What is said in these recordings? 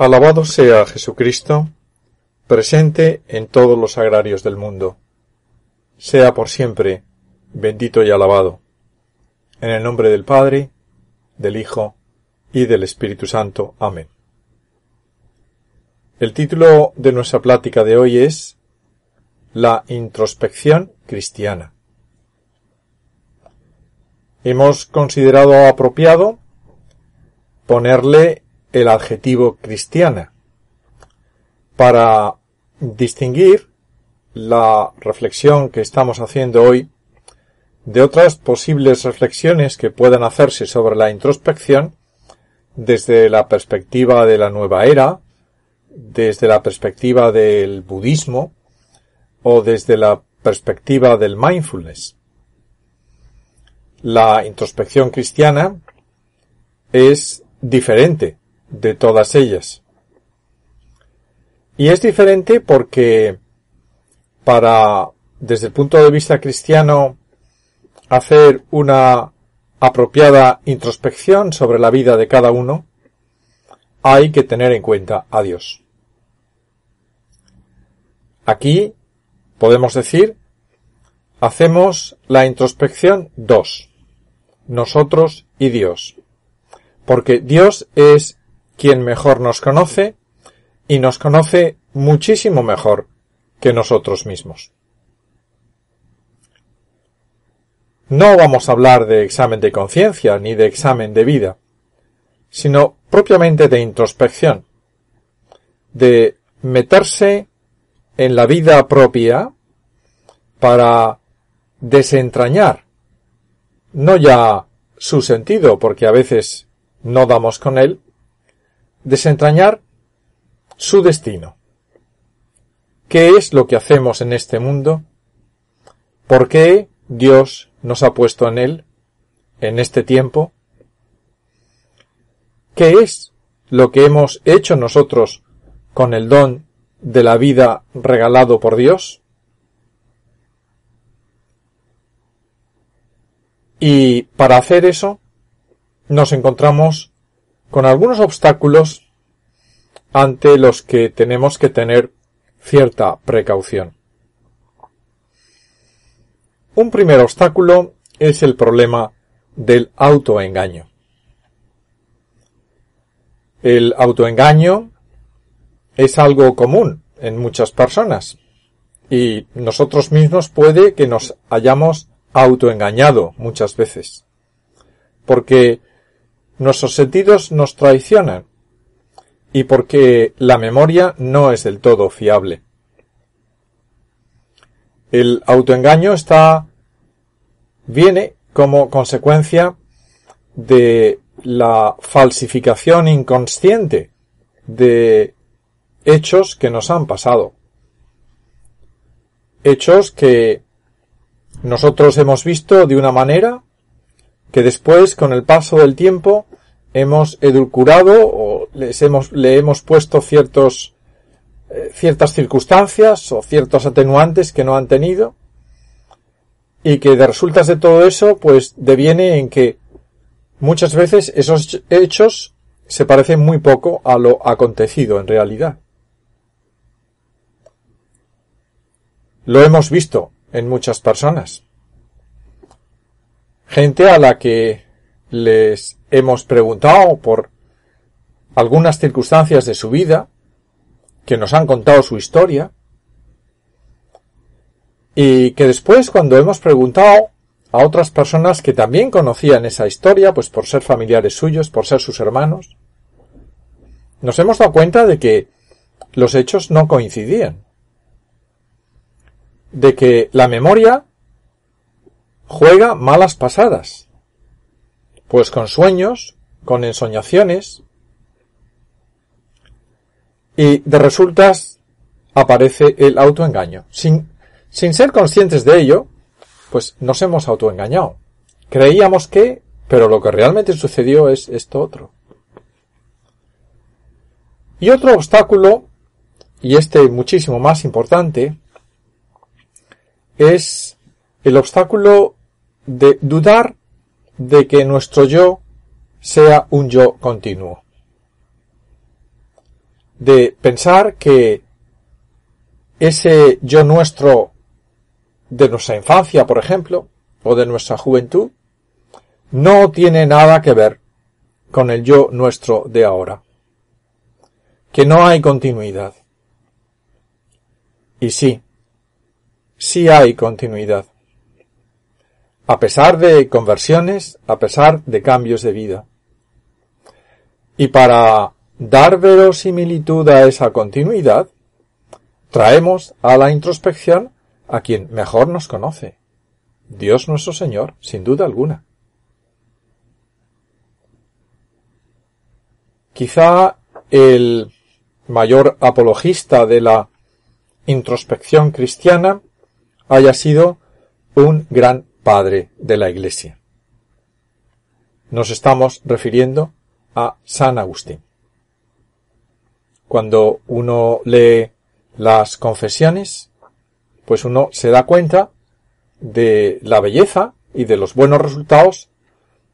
Alabado sea Jesucristo, presente en todos los agrarios del mundo. Sea por siempre bendito y alabado. En el nombre del Padre, del Hijo y del Espíritu Santo. Amén. El título de nuestra plática de hoy es La introspección cristiana. Hemos considerado apropiado ponerle el adjetivo cristiana para distinguir la reflexión que estamos haciendo hoy de otras posibles reflexiones que puedan hacerse sobre la introspección desde la perspectiva de la nueva era, desde la perspectiva del budismo o desde la perspectiva del mindfulness. La introspección cristiana es diferente de todas ellas. Y es diferente porque para, desde el punto de vista cristiano, hacer una apropiada introspección sobre la vida de cada uno, hay que tener en cuenta a Dios. Aquí podemos decir, hacemos la introspección dos, nosotros y Dios, porque Dios es quien mejor nos conoce y nos conoce muchísimo mejor que nosotros mismos. No vamos a hablar de examen de conciencia ni de examen de vida, sino propiamente de introspección, de meterse en la vida propia para desentrañar no ya su sentido, porque a veces no damos con él, desentrañar su destino. ¿Qué es lo que hacemos en este mundo? ¿Por qué Dios nos ha puesto en él, en este tiempo? ¿Qué es lo que hemos hecho nosotros con el don de la vida regalado por Dios? Y para hacer eso, nos encontramos con algunos obstáculos ante los que tenemos que tener cierta precaución. Un primer obstáculo es el problema del autoengaño. El autoengaño es algo común en muchas personas y nosotros mismos puede que nos hayamos autoengañado muchas veces porque nuestros sentidos nos traicionan y porque la memoria no es del todo fiable. El autoengaño está viene como consecuencia de la falsificación inconsciente de hechos que nos han pasado. Hechos que nosotros hemos visto de una manera que después, con el paso del tiempo, hemos edulcorado o les hemos, le hemos puesto ciertos, eh, ciertas circunstancias o ciertos atenuantes que no han tenido y que de resultas de todo eso pues deviene en que muchas veces esos hechos se parecen muy poco a lo acontecido en realidad. Lo hemos visto en muchas personas. Gente a la que les hemos preguntado por algunas circunstancias de su vida, que nos han contado su historia, y que después cuando hemos preguntado a otras personas que también conocían esa historia, pues por ser familiares suyos, por ser sus hermanos, nos hemos dado cuenta de que los hechos no coincidían, de que la memoria juega malas pasadas, pues con sueños, con ensoñaciones, y de resultas aparece el autoengaño. Sin, sin ser conscientes de ello, pues nos hemos autoengañado. Creíamos que, pero lo que realmente sucedió es esto otro. Y otro obstáculo, y este muchísimo más importante, es el obstáculo de dudar de que nuestro yo sea un yo continuo. de pensar que ese yo nuestro de nuestra infancia, por ejemplo, o de nuestra juventud, no tiene nada que ver con el yo nuestro de ahora. Que no hay continuidad. Y sí, sí hay continuidad. A pesar de conversiones, a pesar de cambios de vida. Y para dar verosimilitud a esa continuidad, traemos a la introspección a quien mejor nos conoce, Dios nuestro Señor, sin duda alguna. Quizá el mayor apologista de la introspección cristiana haya sido un gran padre de la Iglesia. Nos estamos refiriendo a San Agustín. Cuando uno lee las confesiones, pues uno se da cuenta de la belleza y de los buenos resultados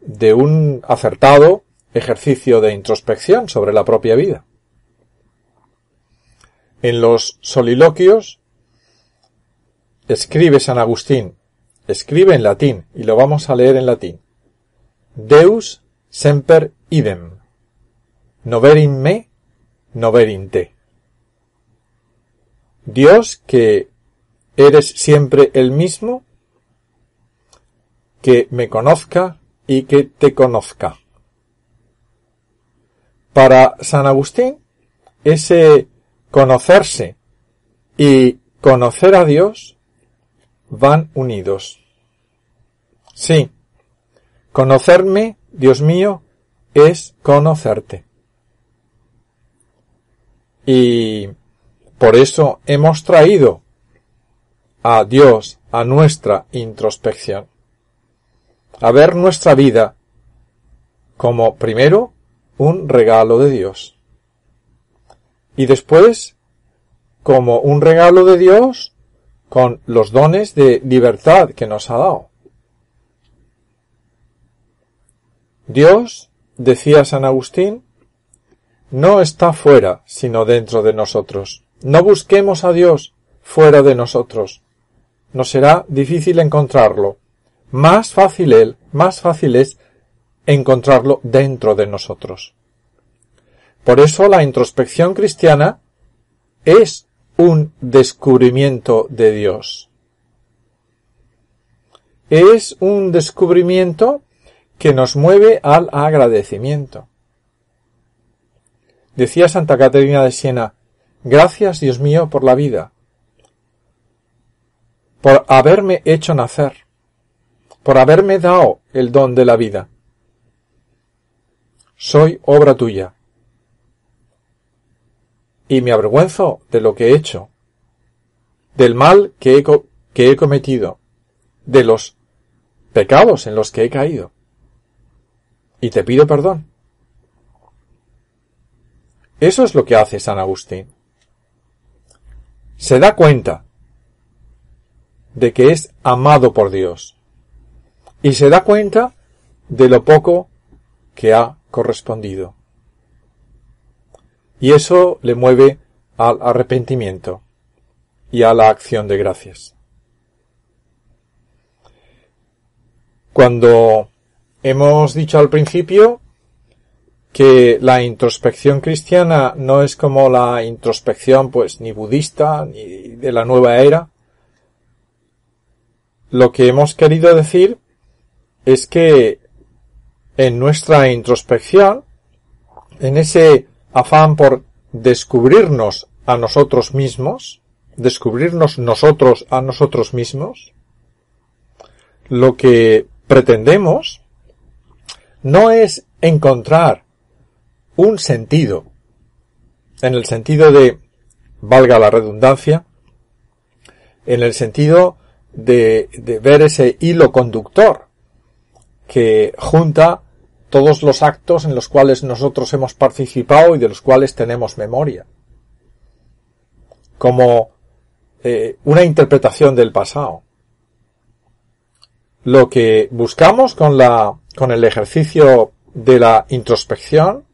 de un acertado ejercicio de introspección sobre la propia vida. En los soliloquios escribe San Agustín, escribe en latín, y lo vamos a leer en latín. Deus semper idem. Noverin me, noverin te. Dios que eres siempre el mismo, que me conozca y que te conozca. Para San Agustín, ese conocerse y conocer a Dios van unidos. Sí, conocerme, Dios mío, es conocerte. Y por eso hemos traído a Dios a nuestra introspección. A ver nuestra vida como primero un regalo de Dios. Y después como un regalo de Dios con los dones de libertad que nos ha dado. Dios, decía San Agustín, no está fuera, sino dentro de nosotros. No busquemos a Dios fuera de nosotros. Nos será difícil encontrarlo. Más fácil él, más fácil es encontrarlo dentro de nosotros. Por eso la introspección cristiana es un descubrimiento de Dios. Es un descubrimiento que nos mueve al agradecimiento. Decía Santa Caterina de Siena, gracias Dios mío por la vida, por haberme hecho nacer, por haberme dado el don de la vida. Soy obra tuya. Y me avergüenzo de lo que he hecho, del mal que he, que he cometido, de los pecados en los que he caído. Y te pido perdón. Eso es lo que hace San Agustín. Se da cuenta de que es amado por Dios y se da cuenta de lo poco que ha correspondido. Y eso le mueve al arrepentimiento y a la acción de gracias. Cuando hemos dicho al principio que la introspección cristiana no es como la introspección pues ni budista ni de la nueva era, lo que hemos querido decir es que en nuestra introspección, en ese afán por descubrirnos a nosotros mismos, descubrirnos nosotros a nosotros mismos, lo que pretendemos no es encontrar un sentido, en el sentido de, valga la redundancia, en el sentido de, de ver ese hilo conductor que junta todos los actos en los cuales nosotros hemos participado y de los cuales tenemos memoria. Como eh, una interpretación del pasado. Lo que buscamos con la, con el ejercicio de la introspección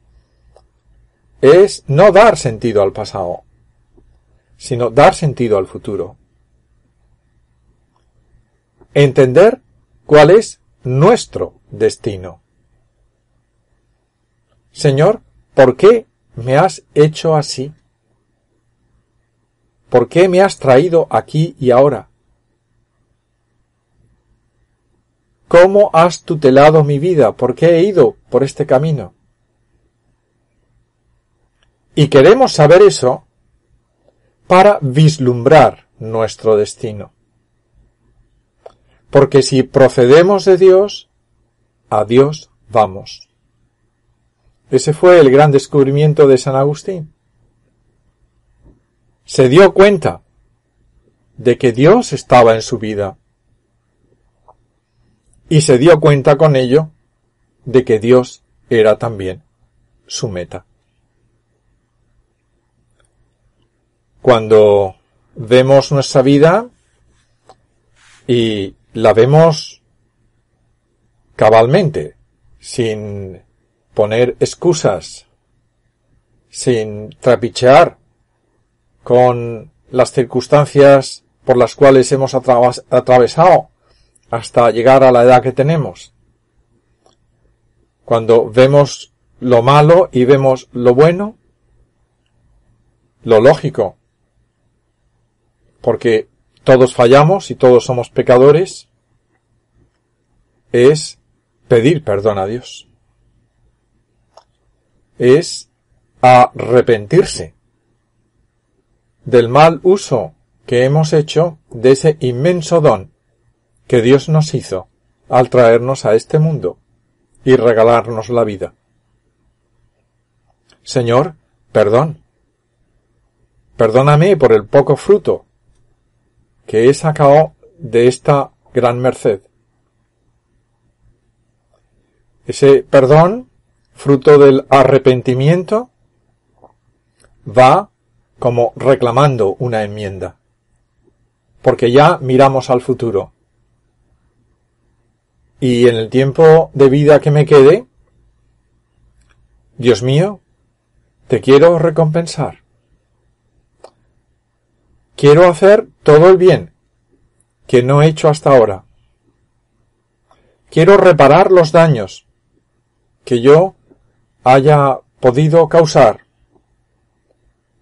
es no dar sentido al pasado, sino dar sentido al futuro. Entender cuál es nuestro destino. Señor, ¿por qué me has hecho así? ¿Por qué me has traído aquí y ahora? ¿Cómo has tutelado mi vida? ¿Por qué he ido por este camino? Y queremos saber eso para vislumbrar nuestro destino. Porque si procedemos de Dios, a Dios vamos. Ese fue el gran descubrimiento de San Agustín. Se dio cuenta de que Dios estaba en su vida. Y se dio cuenta con ello de que Dios era también su meta. Cuando vemos nuestra vida y la vemos cabalmente, sin poner excusas, sin trapichear con las circunstancias por las cuales hemos atravesado hasta llegar a la edad que tenemos. Cuando vemos lo malo y vemos lo bueno, lo lógico, porque todos fallamos y todos somos pecadores, es pedir perdón a Dios. Es arrepentirse del mal uso que hemos hecho de ese inmenso don que Dios nos hizo al traernos a este mundo y regalarnos la vida. Señor, perdón. Perdóname por el poco fruto que he sacado de esta gran merced. Ese perdón, fruto del arrepentimiento, va como reclamando una enmienda, porque ya miramos al futuro. Y en el tiempo de vida que me quede, Dios mío, te quiero recompensar. Quiero hacer todo el bien que no he hecho hasta ahora. Quiero reparar los daños que yo haya podido causar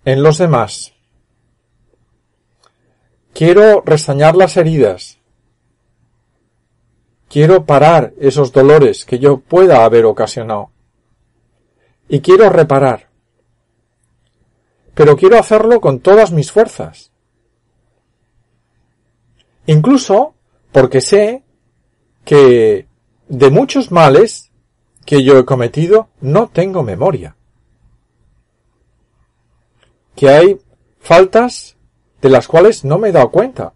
en los demás. Quiero restañar las heridas. Quiero parar esos dolores que yo pueda haber ocasionado. Y quiero reparar. Pero quiero hacerlo con todas mis fuerzas Incluso porque sé que de muchos males que yo he cometido no tengo memoria. Que hay faltas de las cuales no me he dado cuenta.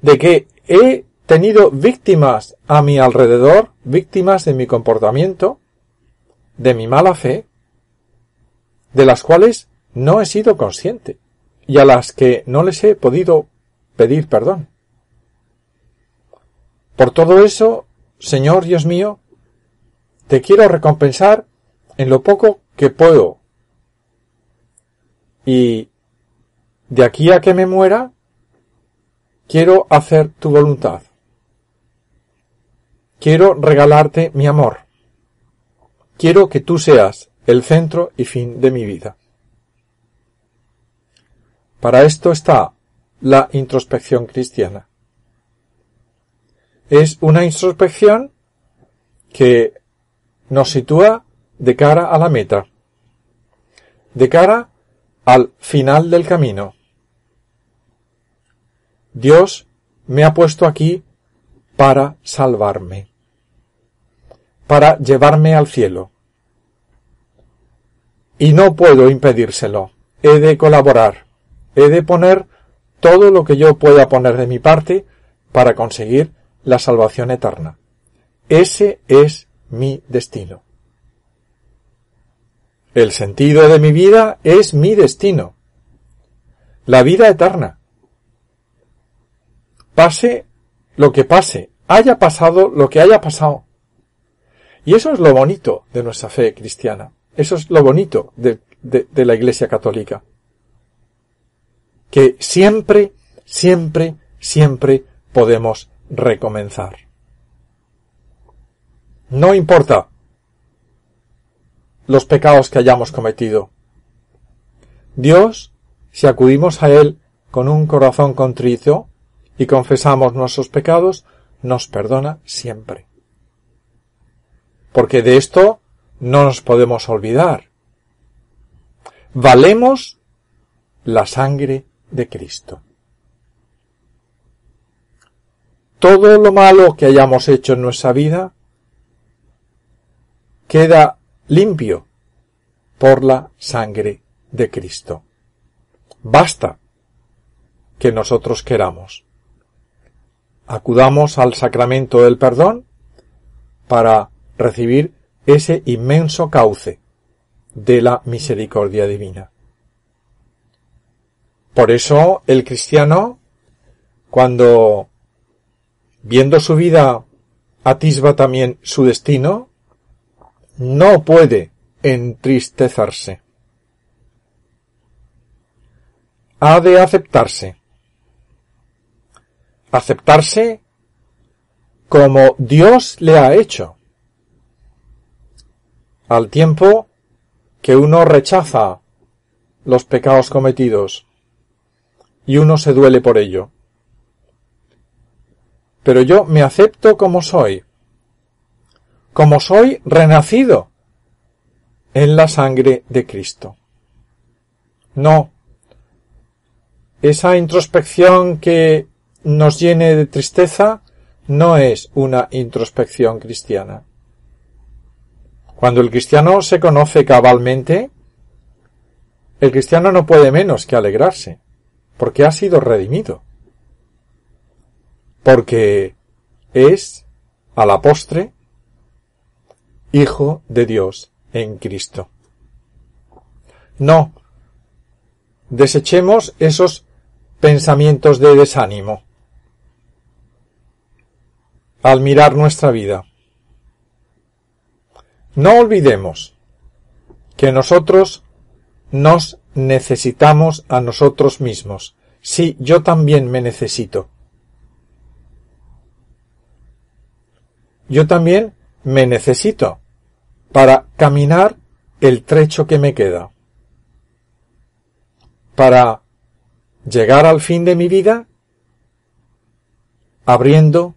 De que he tenido víctimas a mi alrededor, víctimas de mi comportamiento, de mi mala fe, de las cuales no he sido consciente y a las que no les he podido pedir perdón. Por todo eso, Señor Dios mío, te quiero recompensar en lo poco que puedo. Y de aquí a que me muera, quiero hacer tu voluntad. Quiero regalarte mi amor. Quiero que tú seas el centro y fin de mi vida. Para esto está la introspección cristiana. Es una introspección que nos sitúa de cara a la meta, de cara al final del camino. Dios me ha puesto aquí para salvarme, para llevarme al cielo. Y no puedo impedírselo. He de colaborar. He de poner todo lo que yo pueda poner de mi parte para conseguir la salvación eterna. Ese es mi destino. El sentido de mi vida es mi destino. La vida eterna. Pase lo que pase, haya pasado lo que haya pasado. Y eso es lo bonito de nuestra fe cristiana. Eso es lo bonito de, de la Iglesia Católica. Que siempre, siempre, siempre podemos recomenzar. No importa los pecados que hayamos cometido. Dios, si acudimos a Él con un corazón contrito y confesamos nuestros pecados, nos perdona siempre. Porque de esto no nos podemos olvidar. Valemos la sangre de Cristo. Todo lo malo que hayamos hecho en nuestra vida queda limpio por la sangre de Cristo. Basta que nosotros queramos. Acudamos al sacramento del perdón para recibir ese inmenso cauce de la misericordia divina. Por eso el cristiano, cuando viendo su vida atisba también su destino, no puede entristecerse. Ha de aceptarse. Aceptarse como Dios le ha hecho. Al tiempo que uno rechaza los pecados cometidos y uno se duele por ello. Pero yo me acepto como soy, como soy renacido en la sangre de Cristo. No. Esa introspección que nos llene de tristeza no es una introspección cristiana. Cuando el cristiano se conoce cabalmente, el cristiano no puede menos que alegrarse, porque ha sido redimido. Porque es, a la postre, Hijo de Dios en Cristo. No, desechemos esos pensamientos de desánimo al mirar nuestra vida. No olvidemos que nosotros nos necesitamos a nosotros mismos. Sí, yo también me necesito. Yo también me necesito para caminar el trecho que me queda, para llegar al fin de mi vida abriendo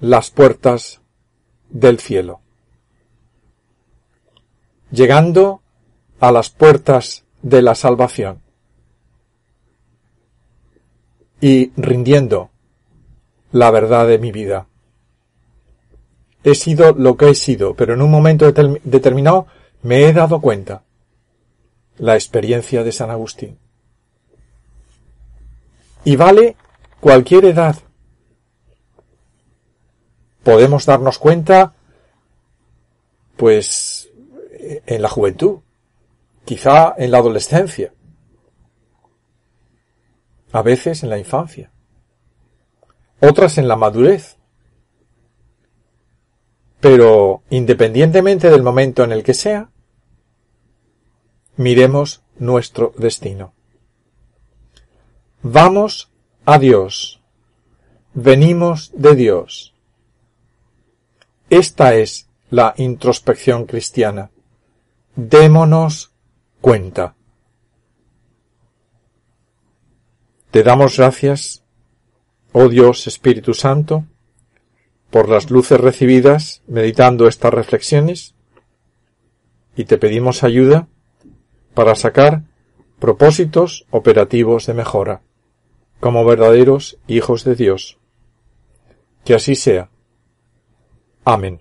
las puertas del cielo, llegando a las puertas de la salvación y rindiendo la verdad de mi vida he sido lo que he sido, pero en un momento determinado me he dado cuenta. La experiencia de San Agustín. Y vale cualquier edad. Podemos darnos cuenta, pues, en la juventud, quizá en la adolescencia, a veces en la infancia, otras en la madurez, pero, independientemente del momento en el que sea, miremos nuestro destino. Vamos a Dios. Venimos de Dios. Esta es la introspección cristiana. Démonos cuenta. Te damos gracias, oh Dios Espíritu Santo, por las luces recibidas meditando estas reflexiones y te pedimos ayuda para sacar propósitos operativos de mejora como verdaderos hijos de Dios. Que así sea. Amén.